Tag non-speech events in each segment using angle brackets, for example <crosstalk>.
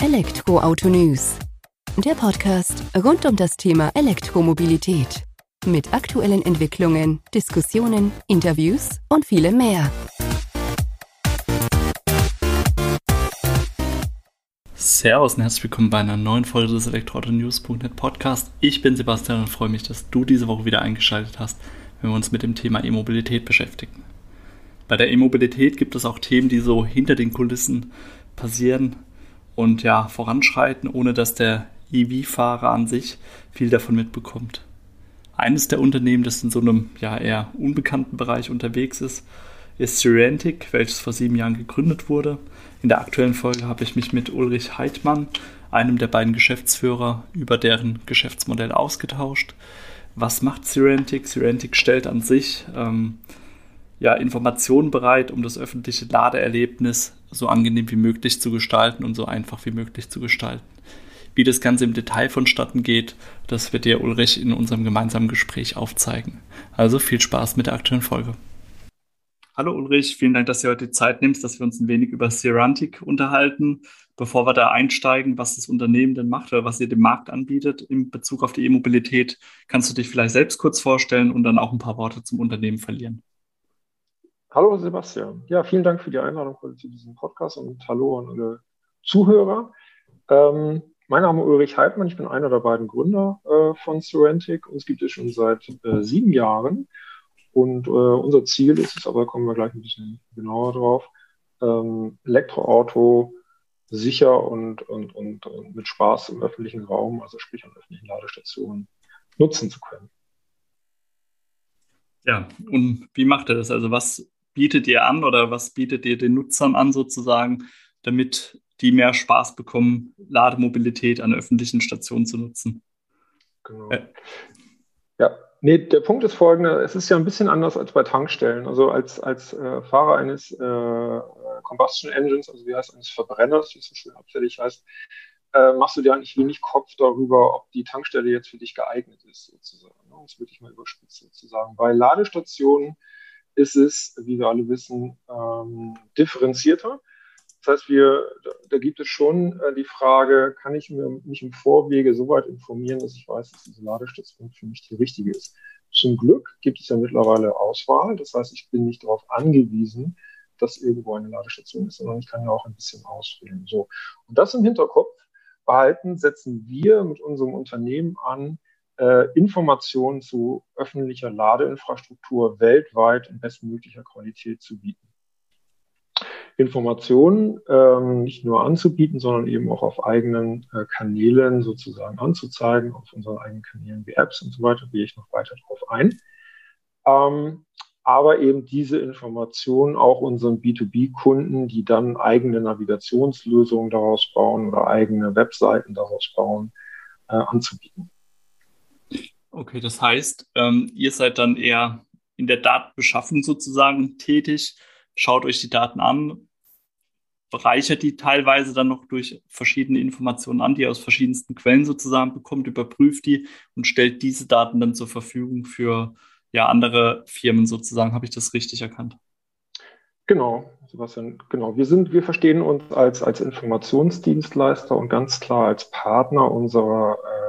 Elektroauto News. Der Podcast rund um das Thema Elektromobilität. Mit aktuellen Entwicklungen, Diskussionen, Interviews und vielem mehr. Servus und herzlich willkommen bei einer neuen Folge des Elektroauto-News.net Podcast. Ich bin Sebastian und freue mich, dass du diese Woche wieder eingeschaltet hast, wenn wir uns mit dem Thema E-Mobilität beschäftigen. Bei der E-Mobilität gibt es auch Themen, die so hinter den Kulissen passieren und ja, voranschreiten, ohne dass der EV-Fahrer an sich viel davon mitbekommt. Eines der Unternehmen, das in so einem ja eher unbekannten Bereich unterwegs ist, ist Serentic, welches vor sieben Jahren gegründet wurde. In der aktuellen Folge habe ich mich mit Ulrich Heidmann, einem der beiden Geschäftsführer, über deren Geschäftsmodell ausgetauscht. Was macht Serentic? Serentic stellt an sich ähm, ja, Informationen bereit, um das öffentliche Ladeerlebnis so angenehm wie möglich zu gestalten und so einfach wie möglich zu gestalten. Wie das Ganze im Detail vonstatten geht, das wird dir Ulrich in unserem gemeinsamen Gespräch aufzeigen. Also viel Spaß mit der aktuellen Folge. Hallo Ulrich, vielen Dank, dass du heute die Zeit nimmst, dass wir uns ein wenig über Serantic unterhalten. Bevor wir da einsteigen, was das Unternehmen denn macht oder was ihr dem Markt anbietet in Bezug auf die E-Mobilität, kannst du dich vielleicht selbst kurz vorstellen und dann auch ein paar Worte zum Unternehmen verlieren. Hallo Sebastian. Ja, vielen Dank für die Einladung zu diesem Podcast und hallo an alle Zuhörer. Ähm, mein Name ist Ulrich Heidmann, ich bin einer der beiden Gründer äh, von Serentic. Uns gibt es schon seit äh, sieben Jahren. Und äh, unser Ziel ist es, aber kommen wir gleich ein bisschen genauer drauf, ähm, Elektroauto sicher und, und, und, und mit Spaß im öffentlichen Raum, also sprich an öffentlichen Ladestationen, nutzen zu können. Ja, und wie macht er das? Also was bietet ihr an oder was bietet ihr den Nutzern an sozusagen, damit die mehr Spaß bekommen, Lademobilität an öffentlichen Stationen zu nutzen? Genau. Äh. Ja, nee, der Punkt ist folgender. Es ist ja ein bisschen anders als bei Tankstellen. Also als, als äh, Fahrer eines äh, Combustion Engines, also wie heißt eines Verbrenners, wie es so schön abfällig heißt, äh, machst du dir eigentlich wenig Kopf darüber, ob die Tankstelle jetzt für dich geeignet ist, sozusagen. Ne? Um es wirklich mal überspitzt sozusagen. Bei Ladestationen ist es, wie wir alle wissen, ähm, differenzierter. Das heißt, wir, da gibt es schon äh, die Frage, kann ich mir, mich im Vorwege so weit informieren, dass ich weiß, dass diese Ladestation für mich die richtige ist. Zum Glück gibt es ja mittlerweile Auswahl. Das heißt, ich bin nicht darauf angewiesen, dass irgendwo eine Ladestation ist, sondern ich kann ja auch ein bisschen auswählen. So. Und das im Hinterkopf behalten, setzen wir mit unserem Unternehmen an, äh, Informationen zu öffentlicher Ladeinfrastruktur weltweit in bestmöglicher Qualität zu bieten. Informationen ähm, nicht nur anzubieten, sondern eben auch auf eigenen äh, Kanälen sozusagen anzuzeigen, auf unseren eigenen Kanälen wie Apps und so weiter, gehe ich noch weiter drauf ein. Ähm, aber eben diese Informationen auch unseren B2B-Kunden, die dann eigene Navigationslösungen daraus bauen oder eigene Webseiten daraus bauen, äh, anzubieten. Okay, das heißt, ähm, ihr seid dann eher in der Datenbeschaffung sozusagen tätig, schaut euch die Daten an, bereichert die teilweise dann noch durch verschiedene Informationen an, die ihr aus verschiedensten Quellen sozusagen bekommt, überprüft die und stellt diese Daten dann zur Verfügung für ja, andere Firmen sozusagen. Habe ich das richtig erkannt? Genau, Sebastian, genau. Wir sind, wir verstehen uns als, als Informationsdienstleister und ganz klar als Partner unserer äh,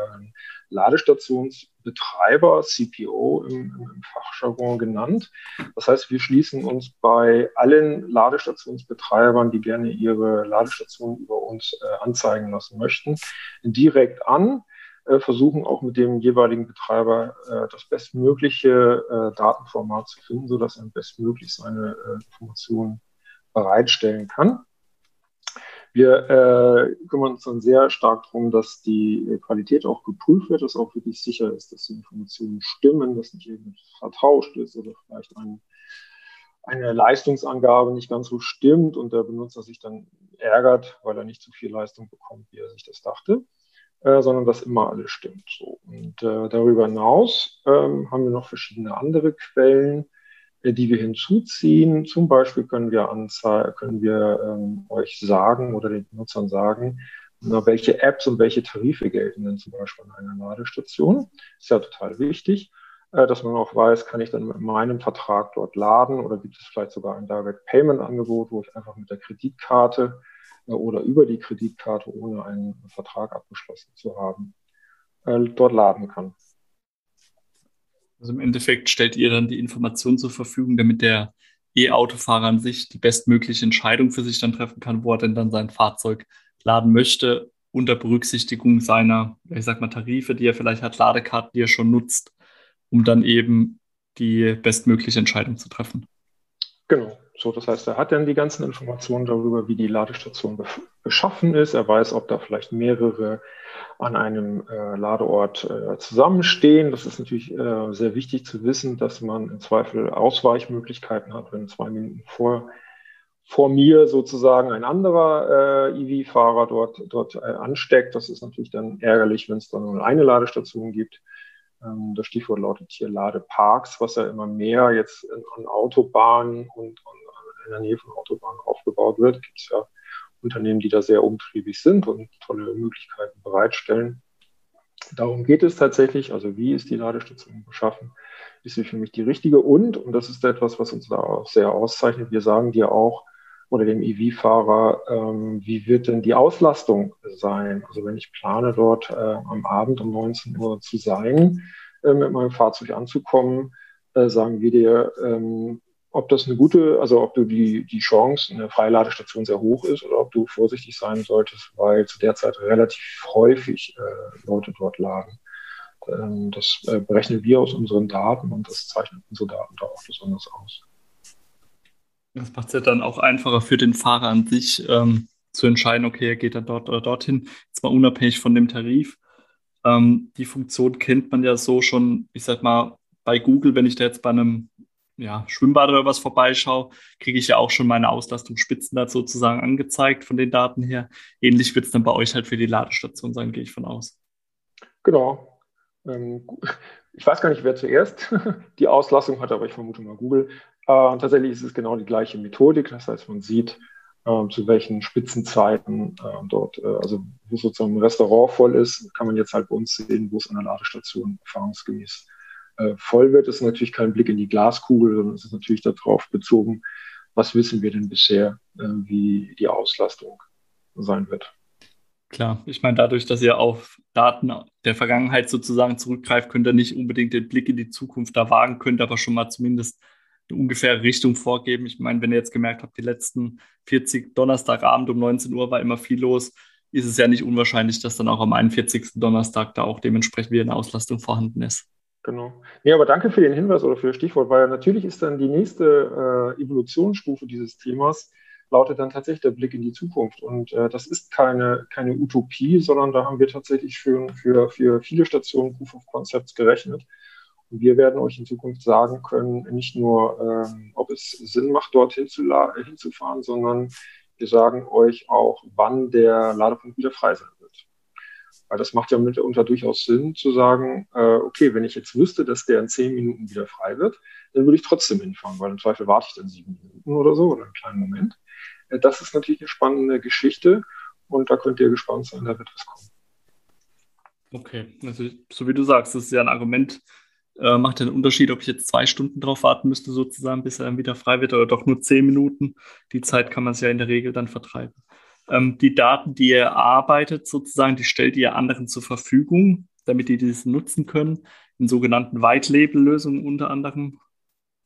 Ladestationsbetreiber, CPO im, im Fachjargon genannt. Das heißt, wir schließen uns bei allen Ladestationsbetreibern, die gerne ihre Ladestationen über uns äh, anzeigen lassen möchten, direkt an, äh, versuchen auch mit dem jeweiligen Betreiber äh, das bestmögliche äh, Datenformat zu finden, sodass er bestmöglich seine äh, Informationen bereitstellen kann. Wir äh, kümmern uns dann sehr stark darum, dass die Qualität auch geprüft wird, dass auch wirklich sicher ist, dass die Informationen stimmen, dass nicht irgendwas vertauscht ist oder vielleicht ein, eine Leistungsangabe nicht ganz so stimmt und der Benutzer sich dann ärgert, weil er nicht so viel Leistung bekommt, wie er sich das dachte, äh, sondern dass immer alles stimmt. So. Und äh, darüber hinaus ähm, haben wir noch verschiedene andere Quellen, äh, die wir hinzuziehen. Zum Beispiel können wir, können wir ähm, euch sagen oder den Nutzern sagen, na, welche Apps und welche Tarife gelten denn zum Beispiel an einer Ladestation. Ist ja total wichtig, äh, dass man auch weiß, kann ich dann mit meinem Vertrag dort laden oder gibt es vielleicht sogar ein Direct Payment Angebot, wo ich einfach mit der Kreditkarte äh, oder über die Kreditkarte, ohne einen Vertrag abgeschlossen zu haben, äh, dort laden kann. Also im Endeffekt stellt ihr dann die Informationen zur Verfügung, damit der E-Autofahrer an sich die bestmögliche Entscheidung für sich dann treffen kann, wo er denn dann sein Fahrzeug laden möchte, unter Berücksichtigung seiner, ich sag mal, Tarife, die er vielleicht hat, Ladekarten, die er schon nutzt, um dann eben die bestmögliche Entscheidung zu treffen. Genau. So, das heißt, er hat dann die ganzen Informationen darüber, wie die Ladestation beschaffen ist. Er weiß, ob da vielleicht mehrere an einem äh, Ladeort äh, zusammenstehen. Das ist natürlich äh, sehr wichtig zu wissen, dass man im Zweifel Ausweichmöglichkeiten hat, wenn zwei Minuten vor, vor mir sozusagen ein anderer äh, EV-Fahrer dort, dort äh, ansteckt. Das ist natürlich dann ärgerlich, wenn es dann nur eine Ladestation gibt. Ähm, das Stichwort lautet hier Ladeparks, was ja immer mehr jetzt an Autobahnen und, und in der Nähe von Autobahnen aufgebaut wird. Gibt es ja Unternehmen, die da sehr umtriebig sind und tolle Möglichkeiten bereitstellen. Darum geht es tatsächlich. Also wie ist die Ladestation beschaffen? Ist sie für mich die richtige? Und, und das ist etwas, was uns da auch sehr auszeichnet, wir sagen dir auch, oder dem EV-Fahrer, ähm, wie wird denn die Auslastung sein? Also wenn ich plane, dort äh, am Abend um 19 Uhr zu sein, äh, mit meinem Fahrzeug anzukommen, äh, sagen wir dir, ähm, ob das eine gute, also ob du die, die Chance, eine Freiladestation sehr hoch ist oder ob du vorsichtig sein solltest, weil zu der Zeit relativ häufig äh, Leute dort laden. Ähm, das äh, berechnen wir aus unseren Daten und das zeichnet unsere Daten da auch besonders aus. Das macht es ja dann auch einfacher für den Fahrer an sich ähm, zu entscheiden, okay, er geht dann dort oder dorthin, jetzt mal unabhängig von dem Tarif. Ähm, die Funktion kennt man ja so schon, ich sag mal, bei Google, wenn ich da jetzt bei einem ja, Schwimmbad oder was vorbeischaue, kriege ich ja auch schon meine Auslastungsspitzen da sozusagen angezeigt von den Daten her. Ähnlich wird es dann bei euch halt für die Ladestation sein, gehe ich von aus. Genau. Ähm, ich weiß gar nicht, wer zuerst <laughs> die Auslastung hatte, aber ich vermute mal Google. Äh, tatsächlich ist es genau die gleiche Methodik. Das heißt, man sieht, äh, zu welchen Spitzenzeiten äh, dort, also wo sozusagen ein Restaurant voll ist, kann man jetzt halt bei uns sehen, wo es an der Ladestation erfahrungsgemäß äh, voll wird, ist natürlich kein Blick in die Glaskugel, sondern es ist natürlich darauf bezogen, was wissen wir denn bisher, äh, wie die Auslastung sein wird. Klar, ich meine, dadurch, dass ihr auf Daten der Vergangenheit sozusagen zurückgreift, könnt ihr nicht unbedingt den Blick in die Zukunft da wagen, könnt aber schon mal zumindest eine ungefähre Richtung vorgeben. Ich meine, wenn ihr jetzt gemerkt habt, die letzten 40 Donnerstagabend um 19 Uhr war immer viel los, ist es ja nicht unwahrscheinlich, dass dann auch am 41. Donnerstag da auch dementsprechend wieder eine Auslastung vorhanden ist. Genau. Nee, aber danke für den Hinweis oder für das Stichwort, weil natürlich ist dann die nächste äh, Evolutionsstufe dieses Themas, lautet dann tatsächlich der Blick in die Zukunft. Und äh, das ist keine, keine Utopie, sondern da haben wir tatsächlich für, für, für viele Stationen Proof of Concepts gerechnet. Und wir werden euch in Zukunft sagen können, nicht nur, ähm, ob es Sinn macht, dorthin zu hinzufahren, sondern wir sagen euch auch, wann der Ladepunkt wieder frei sein wird. Weil das macht ja mitunter durchaus Sinn zu sagen, äh, okay, wenn ich jetzt wüsste, dass der in zehn Minuten wieder frei wird, dann würde ich trotzdem hinfahren, weil im Zweifel warte ich dann sieben Minuten oder so oder einen kleinen Moment. Äh, das ist natürlich eine spannende Geschichte und da könnt ihr gespannt sein, da wird was kommen. Okay, also so wie du sagst, das ist ja ein Argument, äh, macht ja einen Unterschied, ob ich jetzt zwei Stunden drauf warten müsste, sozusagen, bis er dann wieder frei wird oder doch nur zehn Minuten. Die Zeit kann man es ja in der Regel dann vertreiben. Ähm, die Daten, die ihr erarbeitet, sozusagen, die stellt ihr anderen zur Verfügung, damit die diese nutzen können, in sogenannten White-Label-Lösungen unter anderem.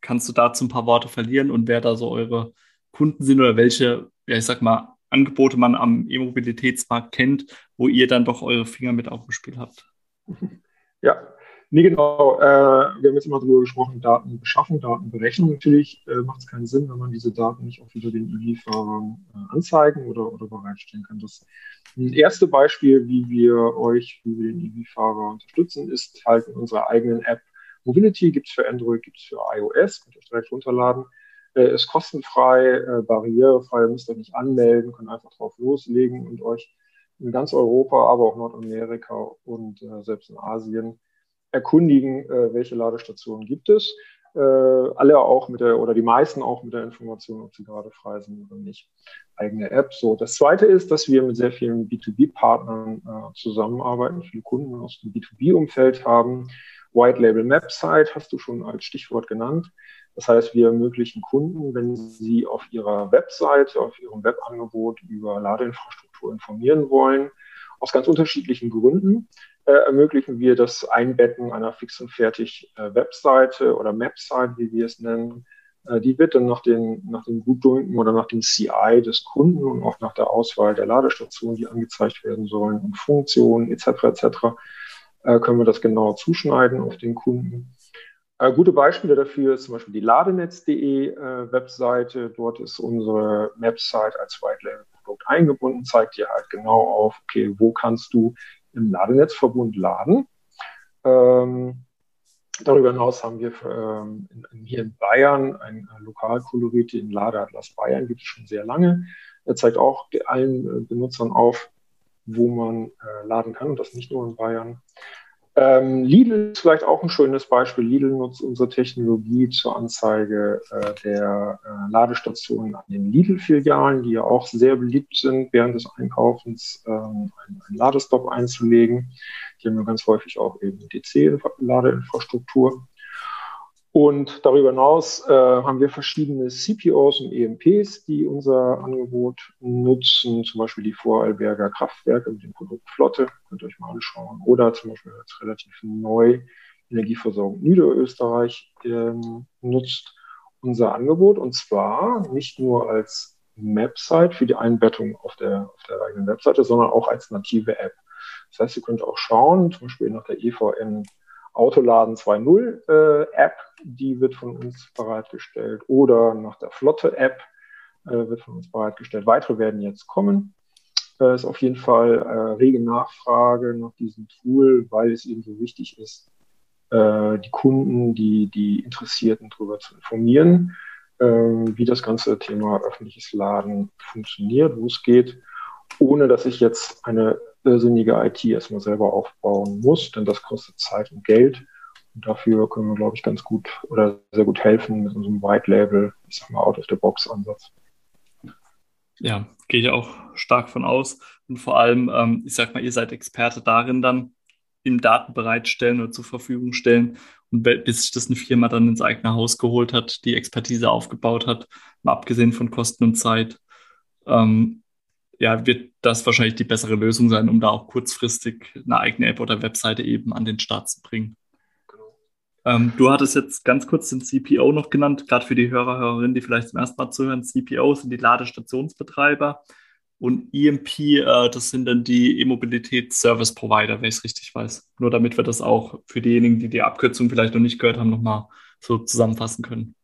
Kannst du dazu ein paar Worte verlieren und wer da so eure Kunden sind oder welche, ja, ich sag mal, Angebote man am E-Mobilitätsmarkt kennt, wo ihr dann doch eure Finger mit auf dem Spiel habt? Ja, Nee, genau. Äh, wir haben jetzt immer darüber gesprochen, Daten beschaffen, Daten berechnen. Natürlich äh, macht es keinen Sinn, wenn man diese Daten nicht auch wieder den EV-Fahrern äh, anzeigen oder, oder bereitstellen kann. Das erste Beispiel, wie wir euch, wie wir den EV-Fahrer unterstützen, ist halt in unserer eigenen App Mobility. Gibt es für Android, gibt es für iOS, könnt ihr euch direkt runterladen. Äh, ist kostenfrei, äh, barrierefrei, müsst ihr nicht anmelden, könnt einfach drauf loslegen und euch in ganz Europa, aber auch Nordamerika und äh, selbst in Asien erkundigen, äh, welche Ladestationen gibt es. Äh, alle auch mit der, oder die meisten auch mit der Information, ob sie gerade frei sind oder nicht. Eigene App. So, das zweite ist, dass wir mit sehr vielen B2B-Partnern äh, zusammenarbeiten, viele Kunden aus dem B2B-Umfeld haben. White Label Map Site hast du schon als Stichwort genannt. Das heißt, wir ermöglichen Kunden, wenn sie auf ihrer Webseite, auf ihrem Webangebot über Ladeinfrastruktur informieren wollen, aus ganz unterschiedlichen Gründen, äh, ermöglichen wir das Einbetten einer fix und fertig äh, Webseite oder Mapsite, wie wir es nennen. Äh, die wird dann nach den, nach den Gutdünken oder nach dem CI des Kunden und auch nach der Auswahl der Ladestationen, die angezeigt werden sollen und Funktionen etc. etc. Äh, können wir das genauer zuschneiden auf den Kunden. Äh, gute Beispiele dafür ist zum Beispiel die ladenetz.de äh, Webseite. Dort ist unsere Mapsite als White Label Produkt eingebunden, zeigt dir halt genau auf, okay, wo kannst du im Ladenetzverbund laden. Ähm, darüber hinaus haben wir ähm, hier in Bayern ein Lokalkolorit, den Ladeatlas Bayern gibt es schon sehr lange. Er zeigt auch allen äh, Benutzern auf, wo man äh, laden kann und das nicht nur in Bayern. Ähm, Lidl ist vielleicht auch ein schönes Beispiel. Lidl nutzt unsere Technologie zur Anzeige äh, der äh, Ladestationen an den Lidl-Filialen, die ja auch sehr beliebt sind, während des Einkaufens ähm, einen, einen Ladestop einzulegen. Die haben ja ganz häufig auch eben DC-Ladeinfrastruktur. Und darüber hinaus äh, haben wir verschiedene CPOs und EMPs, die unser Angebot nutzen, zum Beispiel die Vorarlberger Kraftwerke mit dem Produkt Flotte, könnt ihr euch mal anschauen, oder zum Beispiel als relativ neu Energieversorgung Niederösterreich ähm, nutzt unser Angebot und zwar nicht nur als Map-Site für die Einbettung auf der, auf der eigenen Webseite, sondern auch als native App. Das heißt, ihr könnt auch schauen, zum Beispiel nach der EVN Autoladen 2.0 äh, App, die wird von uns bereitgestellt. Oder nach der Flotte App äh, wird von uns bereitgestellt. Weitere werden jetzt kommen. Äh, ist auf jeden Fall äh, rege Nachfrage nach diesem Tool, weil es eben so wichtig ist, äh, die Kunden, die, die Interessierten darüber zu informieren, äh, wie das ganze Thema öffentliches Laden funktioniert, wo es geht, ohne dass ich jetzt eine irrsinnige IT erstmal selber aufbauen muss, denn das kostet Zeit und Geld. Und dafür können wir, glaube ich, ganz gut oder sehr gut helfen mit unserem White Label, ich sag mal, Out-of-the-Box-Ansatz. Ja, gehe ich auch stark von aus. Und vor allem, ähm, ich sag mal, ihr seid Experte darin dann, im Daten bereitstellen oder zur Verfügung stellen. Und bis sich das eine Firma dann ins eigene Haus geholt hat, die Expertise aufgebaut hat, mal abgesehen von Kosten und Zeit, ähm, ja, wird das wahrscheinlich die bessere Lösung sein, um da auch kurzfristig eine eigene App oder Webseite eben an den Start zu bringen. Genau. Ähm, du hattest jetzt ganz kurz den CPO noch genannt, gerade für die Hörer, Hörerinnen, die vielleicht zum ersten Mal zuhören. CPO sind die Ladestationsbetreiber und EMP, äh, das sind dann die E-Mobilität-Service-Provider, wenn ich es richtig weiß. Nur damit wir das auch für diejenigen, die die Abkürzung vielleicht noch nicht gehört haben, nochmal so zusammenfassen können.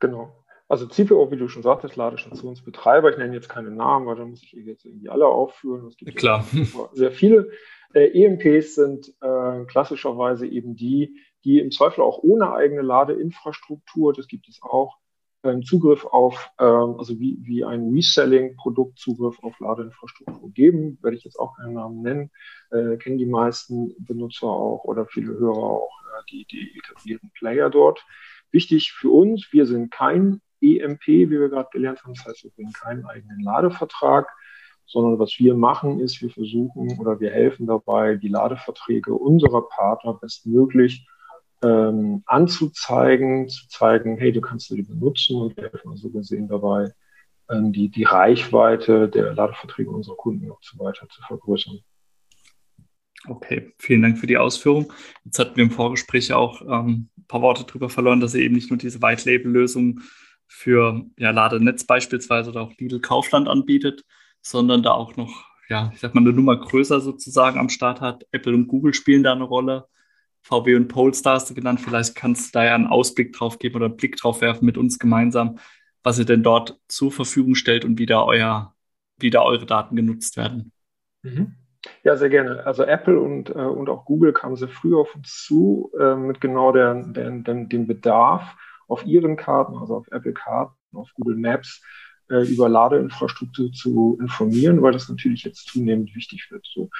Genau. Also CPO, wie du schon sagtest, Ladestationsbetreiber, ich nenne jetzt keine Namen, weil dann muss ich jetzt irgendwie alle aufführen. Es gibt Klar. <laughs> sehr viele. Äh, EMPs sind äh, klassischerweise eben die, die im Zweifel auch ohne eigene Ladeinfrastruktur, das gibt es auch, ähm, Zugriff auf, ähm, also wie, wie ein Reselling-Produkt Zugriff auf Ladeinfrastruktur geben, werde ich jetzt auch keinen Namen nennen, äh, kennen die meisten Benutzer auch oder viele Hörer auch äh, die, die etablierten Player dort. Wichtig für uns, wir sind kein EMP, wie wir gerade gelernt haben. Das heißt, wir bringen keinen eigenen Ladevertrag, sondern was wir machen, ist, wir versuchen oder wir helfen dabei, die Ladeverträge unserer Partner bestmöglich ähm, anzuzeigen, zu zeigen, hey, du kannst die benutzen und wir helfen so gesehen dabei, ähm, die, die Reichweite der Ladeverträge unserer Kunden noch so weiter zu vergrößern. Okay, vielen Dank für die Ausführung. Jetzt hatten wir im Vorgespräch auch ähm, ein paar Worte darüber verloren, dass ihr eben nicht nur diese White-Label-Lösung für ja, Ladenetz beispielsweise oder auch Lidl Kaufland anbietet, sondern da auch noch, ja, ich sag mal, eine Nummer größer sozusagen am Start hat. Apple und Google spielen da eine Rolle. VW und Polestar hast du genannt. Vielleicht kannst du da ja einen Ausblick drauf geben oder einen Blick drauf werfen mit uns gemeinsam, was ihr denn dort zur Verfügung stellt und wie da, euer, wie da eure Daten genutzt werden. Mhm. Ja, sehr gerne. Also Apple und, äh, und auch Google kamen sehr früh auf uns zu äh, mit genau der, der, der, dem Bedarf, auf ihren Karten, also auf Apple Karten, auf Google Maps, äh, über Ladeinfrastruktur zu informieren, weil das natürlich jetzt zunehmend wichtig wird. So.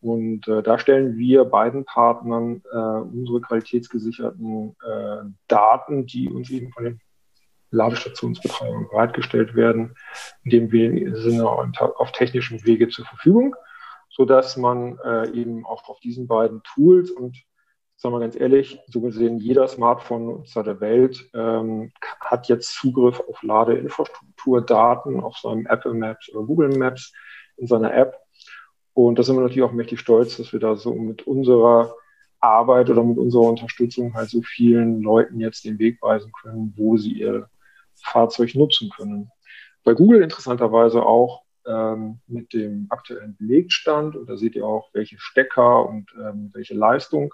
Und äh, da stellen wir beiden Partnern äh, unsere qualitätsgesicherten äh, Daten, die uns eben von den Ladestationsbetreibern bereitgestellt werden, in dem Sinne auf technischem Wege zur Verfügung, so dass man äh, eben auch auf diesen beiden Tools und sagen wir ganz ehrlich, so gesehen, jeder Smartphone-Nutzer der Welt ähm, hat jetzt Zugriff auf Ladeinfrastrukturdaten auf seinem Apple Maps oder Google Maps in seiner App. Und da sind wir natürlich auch mächtig stolz, dass wir da so mit unserer Arbeit oder mit unserer Unterstützung halt so vielen Leuten jetzt den Weg weisen können, wo sie ihr Fahrzeug nutzen können. Bei Google interessanterweise auch ähm, mit dem aktuellen Belegstand und da seht ihr auch, welche Stecker und ähm, welche Leistung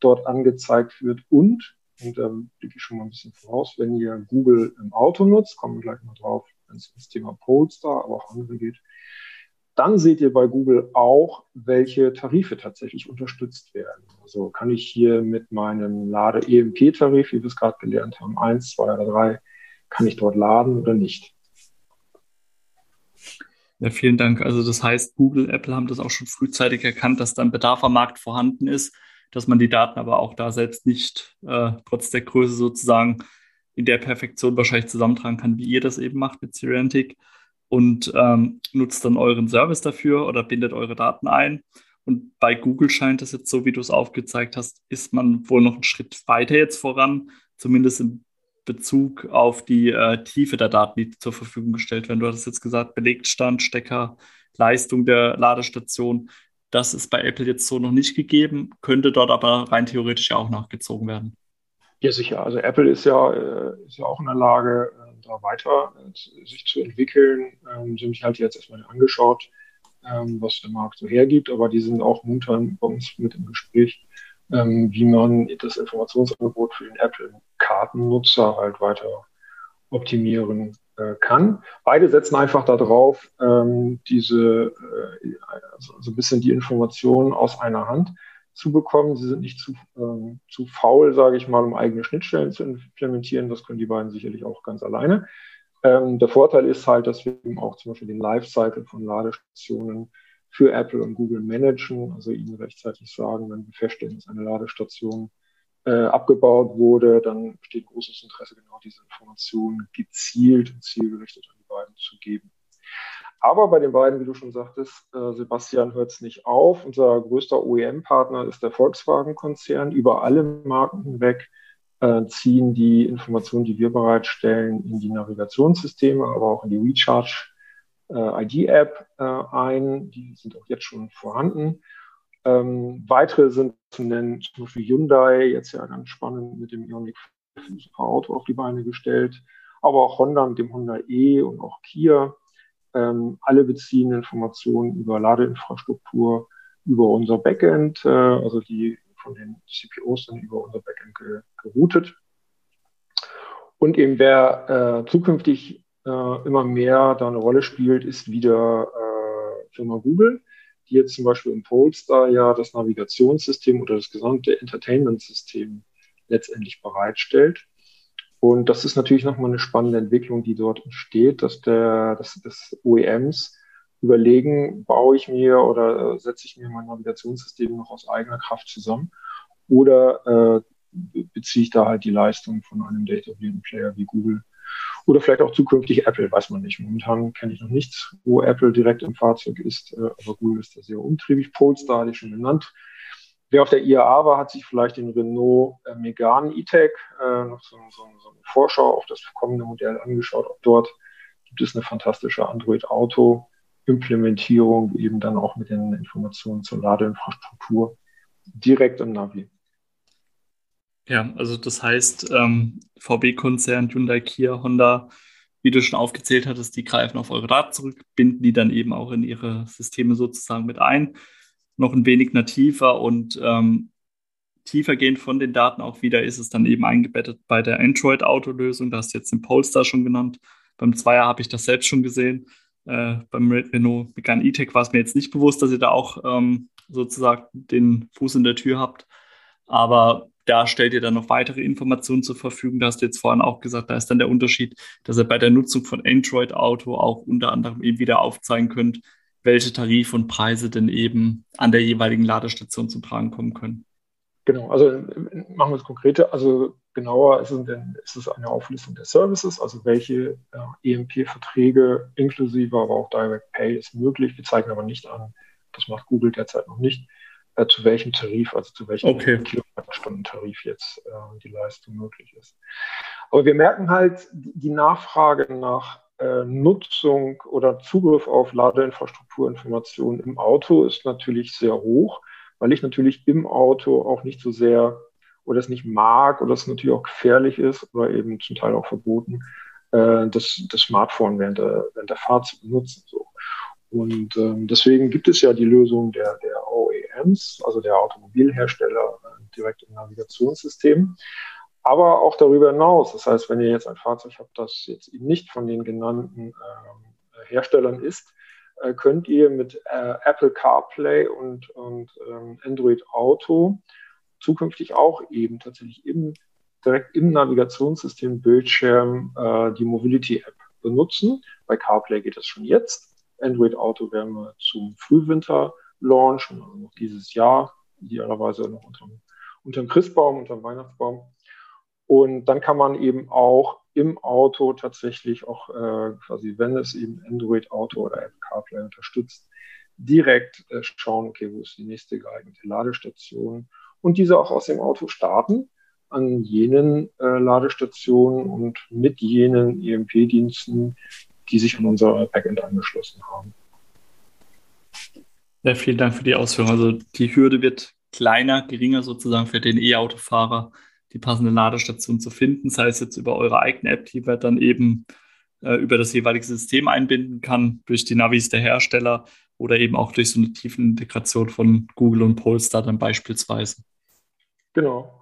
dort angezeigt wird und, und da ähm, blicke ich schon mal ein bisschen voraus, wenn ihr Google im Auto nutzt, kommen wir gleich mal drauf, wenn es ums Thema Polestar, aber auch andere geht, dann seht ihr bei Google auch, welche Tarife tatsächlich unterstützt werden. Also kann ich hier mit meinem Lade-EMP-Tarif, wie wir es gerade gelernt haben, eins, zwei oder drei, kann ich dort laden oder nicht? Ja, vielen Dank. Also das heißt, Google, Apple haben das auch schon frühzeitig erkannt, dass dann Bedarf am Markt vorhanden ist dass man die Daten aber auch da selbst nicht äh, trotz der Größe sozusagen in der Perfektion wahrscheinlich zusammentragen kann, wie ihr das eben macht mit Serentic und ähm, nutzt dann euren Service dafür oder bindet eure Daten ein. Und bei Google scheint es jetzt so, wie du es aufgezeigt hast, ist man wohl noch einen Schritt weiter jetzt voran, zumindest in Bezug auf die äh, Tiefe der Daten, die zur Verfügung gestellt werden. Du hattest jetzt gesagt, Belegtstand, Stecker, Leistung der Ladestation. Das ist bei Apple jetzt so noch nicht gegeben, könnte dort aber rein theoretisch ja auch nachgezogen werden. Ja, sicher. Also Apple ist ja, äh, ist ja auch in der Lage, äh, da weiter äh, sich zu entwickeln. Ähm, Sie haben sich halt jetzt erstmal angeschaut, ähm, was der Markt so hergibt, aber die sind auch momentan bei uns mit im Gespräch, ähm, wie man das Informationsangebot für den Apple-Kartennutzer halt weiter optimieren kann. Beide setzen einfach darauf, ähm, diese, äh, also, so ein bisschen die Informationen aus einer Hand zu bekommen. Sie sind nicht zu, ähm, zu faul, sage ich mal, um eigene Schnittstellen zu implementieren. Das können die beiden sicherlich auch ganz alleine. Ähm, der Vorteil ist halt, dass wir eben auch zum Beispiel den Lifecycle von Ladestationen für Apple und Google managen, also ihnen rechtzeitig sagen, wenn wir feststellen, dass eine Ladestation äh, abgebaut wurde, dann besteht großes Interesse, genau diese Informationen gezielt und zielgerichtet an die beiden zu geben. Aber bei den beiden, wie du schon sagtest, äh, Sebastian, hört es nicht auf. Unser größter OEM-Partner ist der Volkswagen-Konzern. Über alle Marken hinweg äh, ziehen die Informationen, die wir bereitstellen, in die Navigationssysteme, aber auch in die Recharge äh, äh, ein. Die sind auch jetzt schon vorhanden. Ähm, weitere sind zu nennen, zum Beispiel Hyundai, jetzt ja ganz spannend mit dem Ioniq super Auto auf die Beine gestellt, aber auch Honda mit dem Honda E und auch Kia. Ähm, alle beziehen Informationen über Ladeinfrastruktur über unser Backend, äh, also die von den CPOs dann über unser Backend ge geroutet. Und eben wer äh, zukünftig äh, immer mehr da eine Rolle spielt, ist wieder äh, Firma Google die jetzt zum Beispiel im Polestar ja das Navigationssystem oder das gesamte Entertainment-System letztendlich bereitstellt. Und das ist natürlich nochmal eine spannende Entwicklung, die dort entsteht, dass der, dass, dass OEMs überlegen, baue ich mir oder setze ich mir mein Navigationssystem noch aus eigener Kraft zusammen oder äh, beziehe ich da halt die Leistung von einem data-driven Player wie Google oder vielleicht auch zukünftig Apple, weiß man nicht. Momentan kenne ich noch nichts, wo Apple direkt im Fahrzeug ist, äh, aber Google ist da sehr umtriebig. Polestar hatte ich schon genannt. Wer auf der IAA war, hat sich vielleicht den Renault äh, Megane E-Tech, äh, noch so, so, so, eine Vorschau auf das kommende Modell angeschaut. Auch dort gibt es eine fantastische Android-Auto-Implementierung, eben dann auch mit den Informationen zur Ladeinfrastruktur direkt im Navi. Ja, also das heißt, ähm, VW-Konzern, Hyundai, Kia, Honda, wie du schon aufgezählt hattest, die greifen auf eure Daten zurück, binden die dann eben auch in ihre Systeme sozusagen mit ein. Noch ein wenig nativer und ähm, tiefer gehend von den Daten auch wieder ist es dann eben eingebettet bei der Android-Auto-Lösung. Da hast du jetzt den Polestar schon genannt. Beim Zweier habe ich das selbst schon gesehen. Äh, beim Renault Megane E-Tech war es mir jetzt nicht bewusst, dass ihr da auch ähm, sozusagen den Fuß in der Tür habt. Aber da stellt ihr dann noch weitere Informationen zur Verfügung. Da hast du jetzt vorhin auch gesagt, da ist dann der Unterschied, dass ihr bei der Nutzung von Android Auto auch unter anderem eben wieder aufzeigen könnt, welche Tarife und Preise denn eben an der jeweiligen Ladestation zum Tragen kommen können. Genau, also machen wir es konkreter. Also genauer ist es, denn, ist es eine Auflistung der Services, also welche äh, EMP-Verträge inklusive, aber auch Direct Pay ist möglich. Wir zeigen aber nicht an, das macht Google derzeit noch nicht, äh, zu welchem Tarif, also zu welchem okay. Kilowattstunden-Tarif jetzt äh, die Leistung möglich ist. Aber wir merken halt, die Nachfrage nach äh, Nutzung oder Zugriff auf Ladeinfrastrukturinformationen im Auto ist natürlich sehr hoch, weil ich natürlich im Auto auch nicht so sehr oder es nicht mag oder es natürlich auch gefährlich ist oder eben zum Teil auch verboten, äh, das, das Smartphone während der, während der Fahrt zu benutzen. So. Und ähm, deswegen gibt es ja die Lösung der, der OEMs, also der Automobilhersteller, äh, direkt im Navigationssystem. Aber auch darüber hinaus. Das heißt, wenn ihr jetzt ein Fahrzeug habt, das jetzt eben nicht von den genannten äh, Herstellern ist, äh, könnt ihr mit äh, Apple CarPlay und, und ähm, Android Auto zukünftig auch eben tatsächlich im, direkt im Navigationssystem Bildschirm äh, die Mobility App benutzen. Bei CarPlay geht das schon jetzt. Android Auto werden wir zum Frühwinter launchen, also noch dieses Jahr, idealerweise noch unterm, unterm Christbaum, unterm Weihnachtsbaum. Und dann kann man eben auch im Auto tatsächlich auch äh, quasi, wenn es eben Android Auto oder Apple CarPlay unterstützt, direkt äh, schauen, okay, wo ist die nächste geeignete Ladestation und diese auch aus dem Auto starten an jenen äh, Ladestationen und mit jenen EMP-Diensten, die sich an unser Backend angeschlossen haben. Ja, vielen Dank für die Ausführung. Also die Hürde wird kleiner, geringer sozusagen für den E-Autofahrer, die passende Ladestation zu finden, sei es jetzt über eure eigene App, die wir dann eben äh, über das jeweilige System einbinden kann, durch die Navis der Hersteller oder eben auch durch so eine tiefen Integration von Google und Polestar dann beispielsweise. Genau.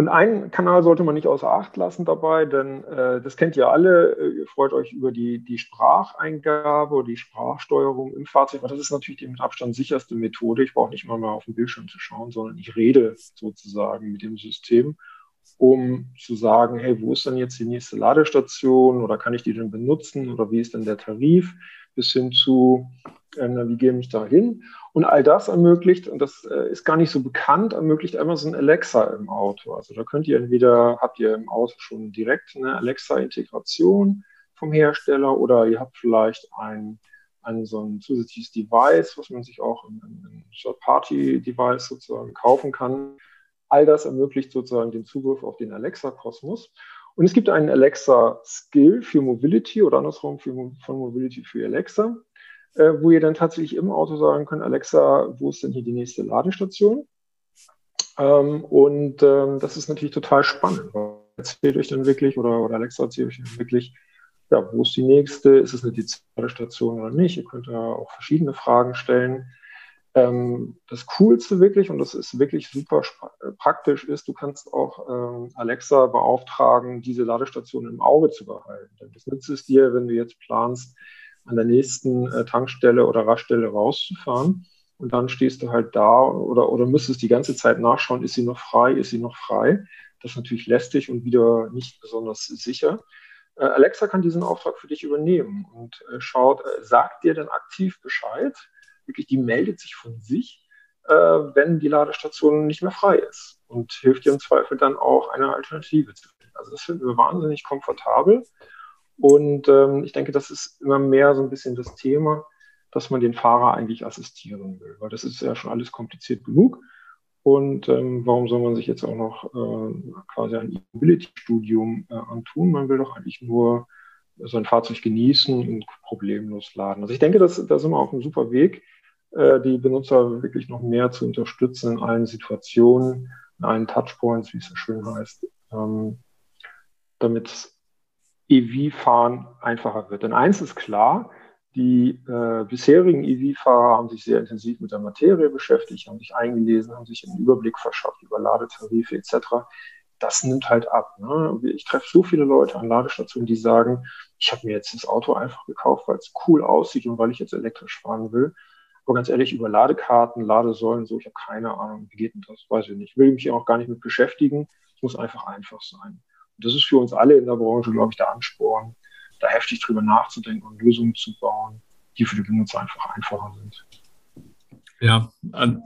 Und einen Kanal sollte man nicht außer Acht lassen dabei, denn äh, das kennt ihr alle. Äh, ihr freut euch über die, die Spracheingabe oder die Sprachsteuerung im Fahrzeug. Das ist natürlich die mit Abstand sicherste Methode. Ich brauche nicht mal mehr auf den Bildschirm zu schauen, sondern ich rede sozusagen mit dem System, um zu sagen, hey, wo ist denn jetzt die nächste Ladestation oder kann ich die denn benutzen oder wie ist denn der Tarif? Bis hin zu, äh, navigiere mich da hin. Und all das ermöglicht, und das äh, ist gar nicht so bekannt, ermöglicht Amazon Alexa im Auto. Also da könnt ihr entweder, habt ihr im Auto schon direkt eine Alexa-Integration vom Hersteller oder ihr habt vielleicht ein, ein so ein zusätzliches Device, was man sich auch in einem Third-Party-Device sozusagen kaufen kann. All das ermöglicht sozusagen den Zugriff auf den Alexa-Kosmos. Und es gibt einen Alexa-Skill für Mobility oder andersrum für, von Mobility für Alexa äh, wo ihr dann tatsächlich im Auto sagen könnt, Alexa, wo ist denn hier die nächste Ladestation? Ähm, und ähm, das ist natürlich total spannend. Erzählt euch dann wirklich, oder, oder Alexa erzählt euch dann wirklich, ja, wo ist die nächste? Ist es eine Ladestation oder nicht? Ihr könnt da auch verschiedene Fragen stellen. Ähm, das Coolste wirklich, und das ist wirklich super praktisch, ist, du kannst auch ähm, Alexa beauftragen, diese Ladestation im Auge zu behalten. Denn das nützt es dir, wenn du jetzt planst, an der nächsten äh, Tankstelle oder Raststelle rauszufahren. Und dann stehst du halt da oder, oder müsstest die ganze Zeit nachschauen, ist sie noch frei, ist sie noch frei. Das ist natürlich lästig und wieder nicht besonders sicher. Äh, Alexa kann diesen Auftrag für dich übernehmen und äh, schaut, äh, sagt dir dann aktiv Bescheid. Wirklich, die meldet sich von sich, äh, wenn die Ladestation nicht mehr frei ist und hilft dir im Zweifel dann auch eine Alternative zu finden. Also das finden wir wahnsinnig komfortabel und ähm, ich denke, das ist immer mehr so ein bisschen das Thema, dass man den Fahrer eigentlich assistieren will, weil das ist ja schon alles kompliziert genug. Und ähm, warum soll man sich jetzt auch noch äh, quasi ein E-Mobility-Studium äh, antun? Man will doch eigentlich nur sein Fahrzeug genießen und problemlos laden. Also ich denke, da sind wir auf einem super Weg, äh, die Benutzer wirklich noch mehr zu unterstützen in allen Situationen, in allen Touchpoints, wie es so schön heißt, ähm, damit EV-Fahren einfacher wird. Denn eins ist klar, die äh, bisherigen EV-Fahrer haben sich sehr intensiv mit der Materie beschäftigt, haben sich eingelesen, haben sich einen Überblick verschafft über Ladetarife etc. Das nimmt halt ab. Ne? Ich treffe so viele Leute an Ladestationen, die sagen, ich habe mir jetzt das Auto einfach gekauft, weil es cool aussieht und weil ich jetzt elektrisch fahren will. Aber ganz ehrlich, über Ladekarten, Ladesäulen, so, ich habe keine Ahnung, wie geht denn das? Weiß ich nicht. Will mich auch gar nicht mit beschäftigen. Es muss einfach einfach sein das ist für uns alle in der Branche, glaube ich, der Ansporn, da heftig drüber nachzudenken und Lösungen zu bauen, die für die Benutzer einfach einfacher sind. Ja,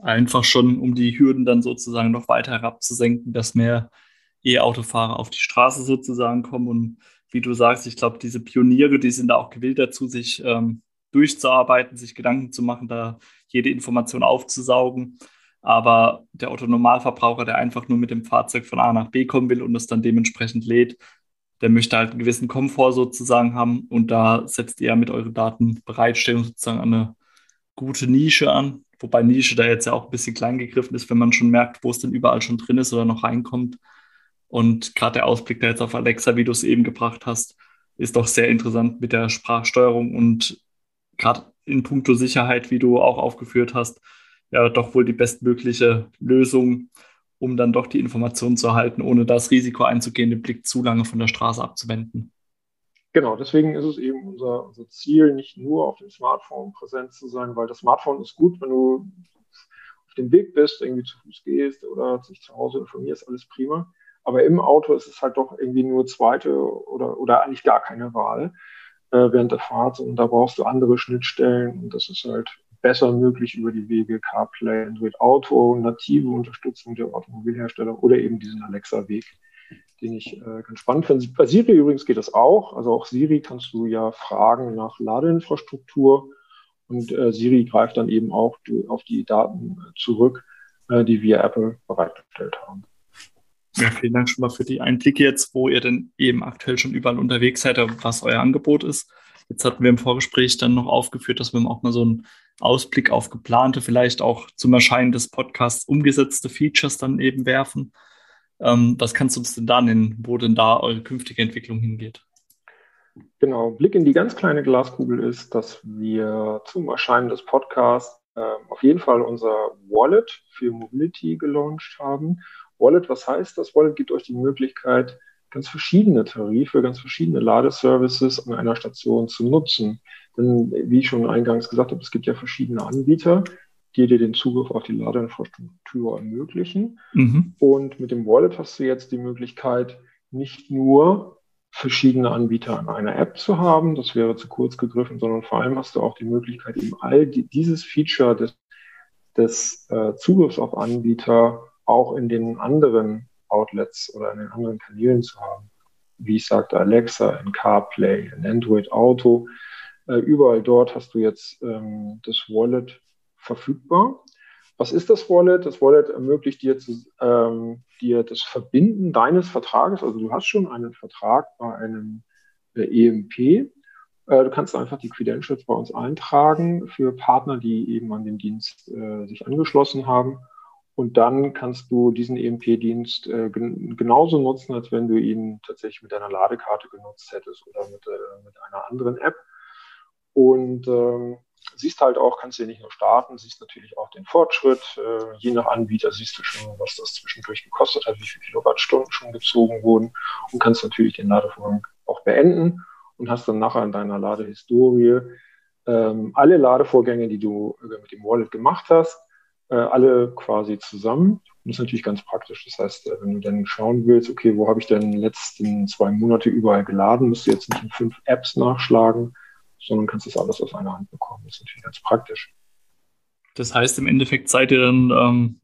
einfach schon, um die Hürden dann sozusagen noch weiter herabzusenken, dass mehr E-Autofahrer auf die Straße sozusagen kommen. Und wie du sagst, ich glaube, diese Pioniere, die sind da auch gewillt dazu, sich ähm, durchzuarbeiten, sich Gedanken zu machen, da jede Information aufzusaugen. Aber der Otto-Normalverbraucher, der einfach nur mit dem Fahrzeug von A nach B kommen will und es dann dementsprechend lädt, der möchte halt einen gewissen Komfort sozusagen haben. Und da setzt ihr mit euren Datenbereitstellung sozusagen eine gute Nische an. Wobei Nische da jetzt ja auch ein bisschen klein gegriffen ist, wenn man schon merkt, wo es denn überall schon drin ist oder noch reinkommt. Und gerade der Ausblick da jetzt auf Alexa, wie du es eben gebracht hast, ist doch sehr interessant mit der Sprachsteuerung und gerade in puncto Sicherheit, wie du auch aufgeführt hast, ja doch wohl die bestmögliche Lösung, um dann doch die Informationen zu erhalten, ohne das Risiko einzugehen, den Blick zu lange von der Straße abzuwenden. Genau, deswegen ist es eben unser, unser Ziel, nicht nur auf dem Smartphone präsent zu sein, weil das Smartphone ist gut, wenn du auf dem Weg bist, irgendwie zu Fuß gehst oder sich zu Hause informierst, alles prima. Aber im Auto ist es halt doch irgendwie nur zweite oder, oder eigentlich gar keine Wahl äh, während der Fahrt. Und da brauchst du andere Schnittstellen und das ist halt besser möglich über die Wege CarPlay, Android Auto, native Unterstützung der Automobilhersteller oder eben diesen Alexa-Weg, den ich äh, ganz spannend finde. Bei Siri übrigens geht das auch. Also auch Siri kannst du ja fragen nach Ladeinfrastruktur und äh, Siri greift dann eben auch auf die Daten zurück, äh, die wir Apple bereitgestellt haben. Ja, vielen Dank schon mal für die Einblicke jetzt, wo ihr denn eben aktuell schon überall unterwegs seid, was euer Angebot ist. Jetzt hatten wir im Vorgespräch dann noch aufgeführt, dass wir auch mal so einen Ausblick auf geplante, vielleicht auch zum Erscheinen des Podcasts umgesetzte Features dann eben werfen. Ähm, was kannst du uns denn da nennen, wo denn da eure künftige Entwicklung hingeht? Genau, Blick in die ganz kleine Glaskugel ist, dass wir zum Erscheinen des Podcasts äh, auf jeden Fall unser Wallet für Mobility gelauncht haben Wallet, was heißt das? Wallet gibt euch die Möglichkeit, ganz verschiedene Tarife, ganz verschiedene Ladeservices an einer Station zu nutzen. Denn wie ich schon eingangs gesagt habe, es gibt ja verschiedene Anbieter, die dir den Zugriff auf die Ladeinfrastruktur ermöglichen. Mhm. Und mit dem Wallet hast du jetzt die Möglichkeit, nicht nur verschiedene Anbieter an einer App zu haben, das wäre zu kurz gegriffen, sondern vor allem hast du auch die Möglichkeit, eben all die, dieses Feature des, des äh, Zugriffs auf Anbieter auch in den anderen Outlets oder in den anderen Kanälen zu haben. Wie ich sagte, Alexa, in CarPlay, in Android Auto. Äh, überall dort hast du jetzt ähm, das Wallet verfügbar. Was ist das Wallet? Das Wallet ermöglicht dir, zu, ähm, dir das Verbinden deines Vertrages. Also du hast schon einen Vertrag bei einem äh, EMP. Äh, du kannst einfach die Credentials bei uns eintragen für Partner, die eben an den Dienst äh, sich angeschlossen haben. Und dann kannst du diesen EMP-Dienst äh, gen genauso nutzen, als wenn du ihn tatsächlich mit deiner Ladekarte genutzt hättest oder mit, äh, mit einer anderen App. Und ähm, siehst halt auch, kannst du nicht nur starten, siehst natürlich auch den Fortschritt. Äh, je nach Anbieter siehst du schon, was das zwischendurch gekostet hat, wie viele Kilowattstunden schon gezogen wurden und kannst natürlich den Ladevorgang auch beenden und hast dann nachher in deiner Ladehistorie ähm, alle Ladevorgänge, die du äh, mit dem Wallet gemacht hast, alle quasi zusammen. Das ist natürlich ganz praktisch. Das heißt, äh, wenn du dann schauen willst, okay, wo habe ich denn in letzten zwei Monate überall geladen, musst du jetzt nicht in fünf Apps nachschlagen, sondern kannst das alles aus einer Hand bekommen. Das ist natürlich ganz praktisch. Das heißt, im Endeffekt seid ihr dann, ähm,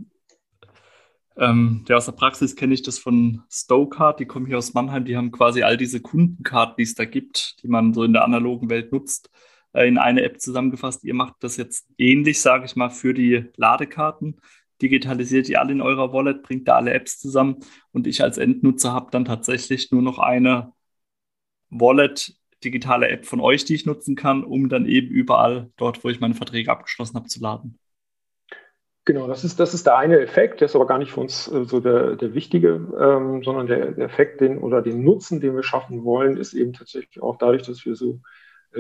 ähm, ja, aus der Praxis kenne ich das von Stowcard, die kommen hier aus Mannheim, die haben quasi all diese Kundenkarten, die es da gibt, die man so in der analogen Welt nutzt, äh, in eine App zusammengefasst. Ihr macht das jetzt ähnlich, sage ich mal, für die Ladekarten. Digitalisiert ihr alle in eurer Wallet, bringt da alle Apps zusammen und ich als Endnutzer habe dann tatsächlich nur noch eine Wallet, digitale App von euch, die ich nutzen kann, um dann eben überall dort, wo ich meine Verträge abgeschlossen habe, zu laden. Genau, das ist, das ist der eine Effekt, der ist aber gar nicht für uns äh, so der, der wichtige, ähm, sondern der, der Effekt, den oder den Nutzen, den wir schaffen wollen, ist eben tatsächlich auch dadurch, dass wir so äh,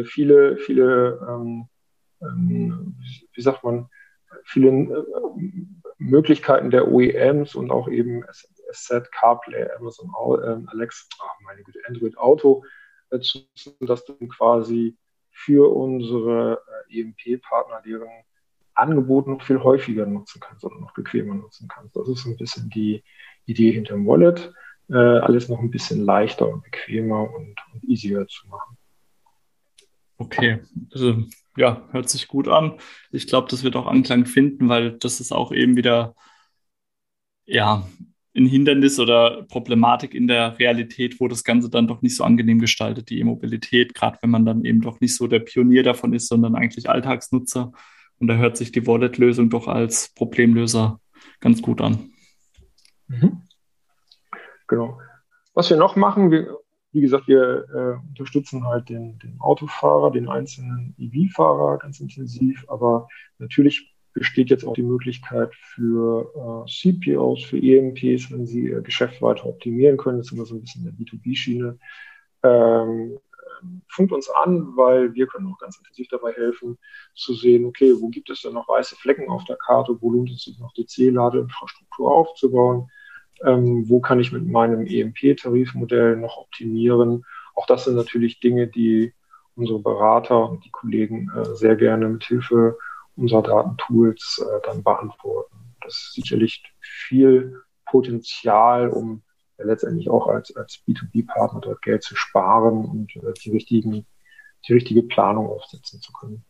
viele, viele, ähm, ähm, wie sagt man, viele äh, Möglichkeiten der OEMs und auch eben Asset, CarPlay, Amazon, äh, Alexa, meine Güte, Android Auto, äh, dass du quasi für unsere äh, EMP-Partner deren Angebote noch viel häufiger nutzen kannst oder noch bequemer nutzen kannst. Das ist so ein bisschen die Idee hinter dem Wallet, äh, alles noch ein bisschen leichter und bequemer und, und easier zu machen. Okay, also, ja, hört sich gut an. Ich glaube, das wird auch Anklang finden, weil das ist auch eben wieder, ja, ein Hindernis oder Problematik in der Realität, wo das Ganze dann doch nicht so angenehm gestaltet, die E-Mobilität, gerade wenn man dann eben doch nicht so der Pionier davon ist, sondern eigentlich Alltagsnutzer. Und da hört sich die Wallet-Lösung doch als Problemlöser ganz gut an. Mhm. Genau. Was wir noch machen, wir, wie gesagt, wir äh, unterstützen halt den, den Autofahrer, den einzelnen EV-Fahrer ganz intensiv, aber natürlich besteht jetzt auch die Möglichkeit für äh, CPOs, für EMPs, wenn sie ihr Geschäft weiter optimieren können, das ist immer so ein bisschen der B2B-Schiene, ähm, funkt uns an, weil wir können auch ganz intensiv dabei helfen, zu sehen, okay, wo gibt es denn noch weiße Flecken auf der Karte, wo lohnt es sich noch die C-Ladeinfrastruktur aufzubauen, ähm, wo kann ich mit meinem EMP-Tarifmodell noch optimieren. Auch das sind natürlich Dinge, die unsere Berater und die Kollegen äh, sehr gerne mit Hilfe unserer Datentools äh, dann beantworten. Das ist sicherlich viel Potenzial, um ja, letztendlich auch als, als B2B-Partner dort Geld zu sparen und äh, die, richtigen, die richtige Planung aufsetzen zu können.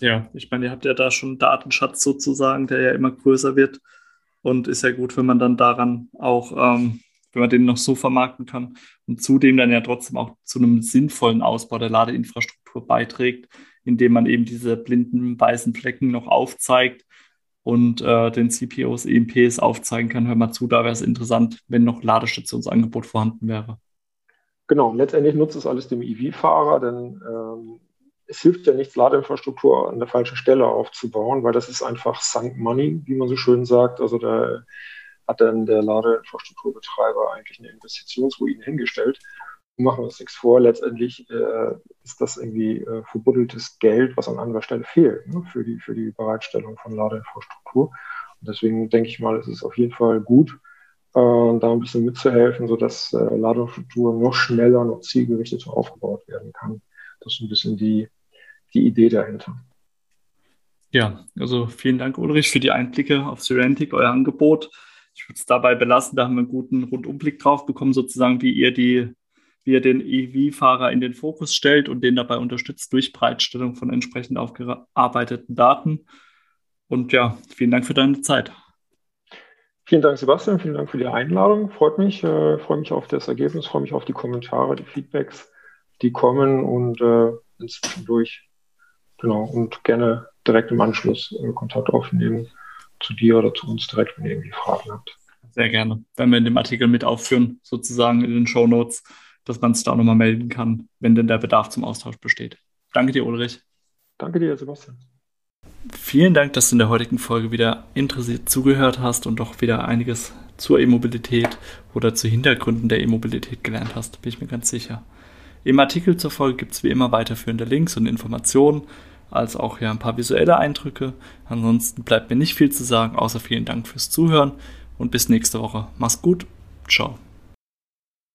Ja, ich meine, ihr habt ja da schon einen Datenschatz sozusagen, der ja immer größer wird und ist ja gut, wenn man dann daran auch, ähm, wenn man den noch so vermarkten kann und zudem dann ja trotzdem auch zu einem sinnvollen Ausbau der Ladeinfrastruktur beiträgt, indem man eben diese blinden weißen Flecken noch aufzeigt und äh, den CPOs, EMPs aufzeigen kann, hör mal zu, da wäre es interessant, wenn noch Ladestationsangebot vorhanden wäre. Genau, letztendlich nutzt es alles dem EV-Fahrer, denn ähm, es hilft ja nichts, Ladeinfrastruktur an der falschen Stelle aufzubauen, weil das ist einfach sunk money, wie man so schön sagt. Also da hat dann der Ladeinfrastrukturbetreiber eigentlich eine Investitionsruine hingestellt machen wir uns nichts vor, letztendlich äh, ist das irgendwie äh, verbuddeltes Geld, was an anderer Stelle fehlt ne, für, die, für die Bereitstellung von Ladeinfrastruktur. Und deswegen denke ich mal, es ist auf jeden Fall gut, äh, da ein bisschen mitzuhelfen, sodass äh, Ladeinfrastruktur noch schneller, noch zielgerichteter aufgebaut werden kann. Das ist ein bisschen die, die Idee dahinter. Ja, also vielen Dank, Ulrich, für die Einblicke auf Serentic, euer Angebot. Ich würde es dabei belassen, da haben wir einen guten Rundumblick drauf bekommen, sozusagen, wie ihr die wie er den EV-Fahrer in den Fokus stellt und den dabei unterstützt durch Bereitstellung von entsprechend aufgearbeiteten Daten. Und ja, vielen Dank für deine Zeit. Vielen Dank, Sebastian. Vielen Dank für die Einladung. Freut mich, äh, freue mich auf das Ergebnis, freue mich auf die Kommentare, die Feedbacks, die kommen und äh, zwischendurch. Genau. Und gerne direkt im Anschluss äh, Kontakt aufnehmen zu dir oder zu uns direkt, wenn ihr irgendwie Fragen habt. Sehr gerne. Wenn wir in dem Artikel mit aufführen, sozusagen in den Show Notes dass man sich da auch nochmal melden kann, wenn denn der Bedarf zum Austausch besteht. Danke dir, Ulrich. Danke dir, Sebastian. Vielen Dank, dass du in der heutigen Folge wieder interessiert zugehört hast und doch wieder einiges zur E-Mobilität oder zu Hintergründen der E-Mobilität gelernt hast, bin ich mir ganz sicher. Im Artikel zur Folge gibt es wie immer weiterführende Links und Informationen, als auch ja ein paar visuelle Eindrücke. Ansonsten bleibt mir nicht viel zu sagen, außer vielen Dank fürs Zuhören und bis nächste Woche. Mach's gut. Ciao.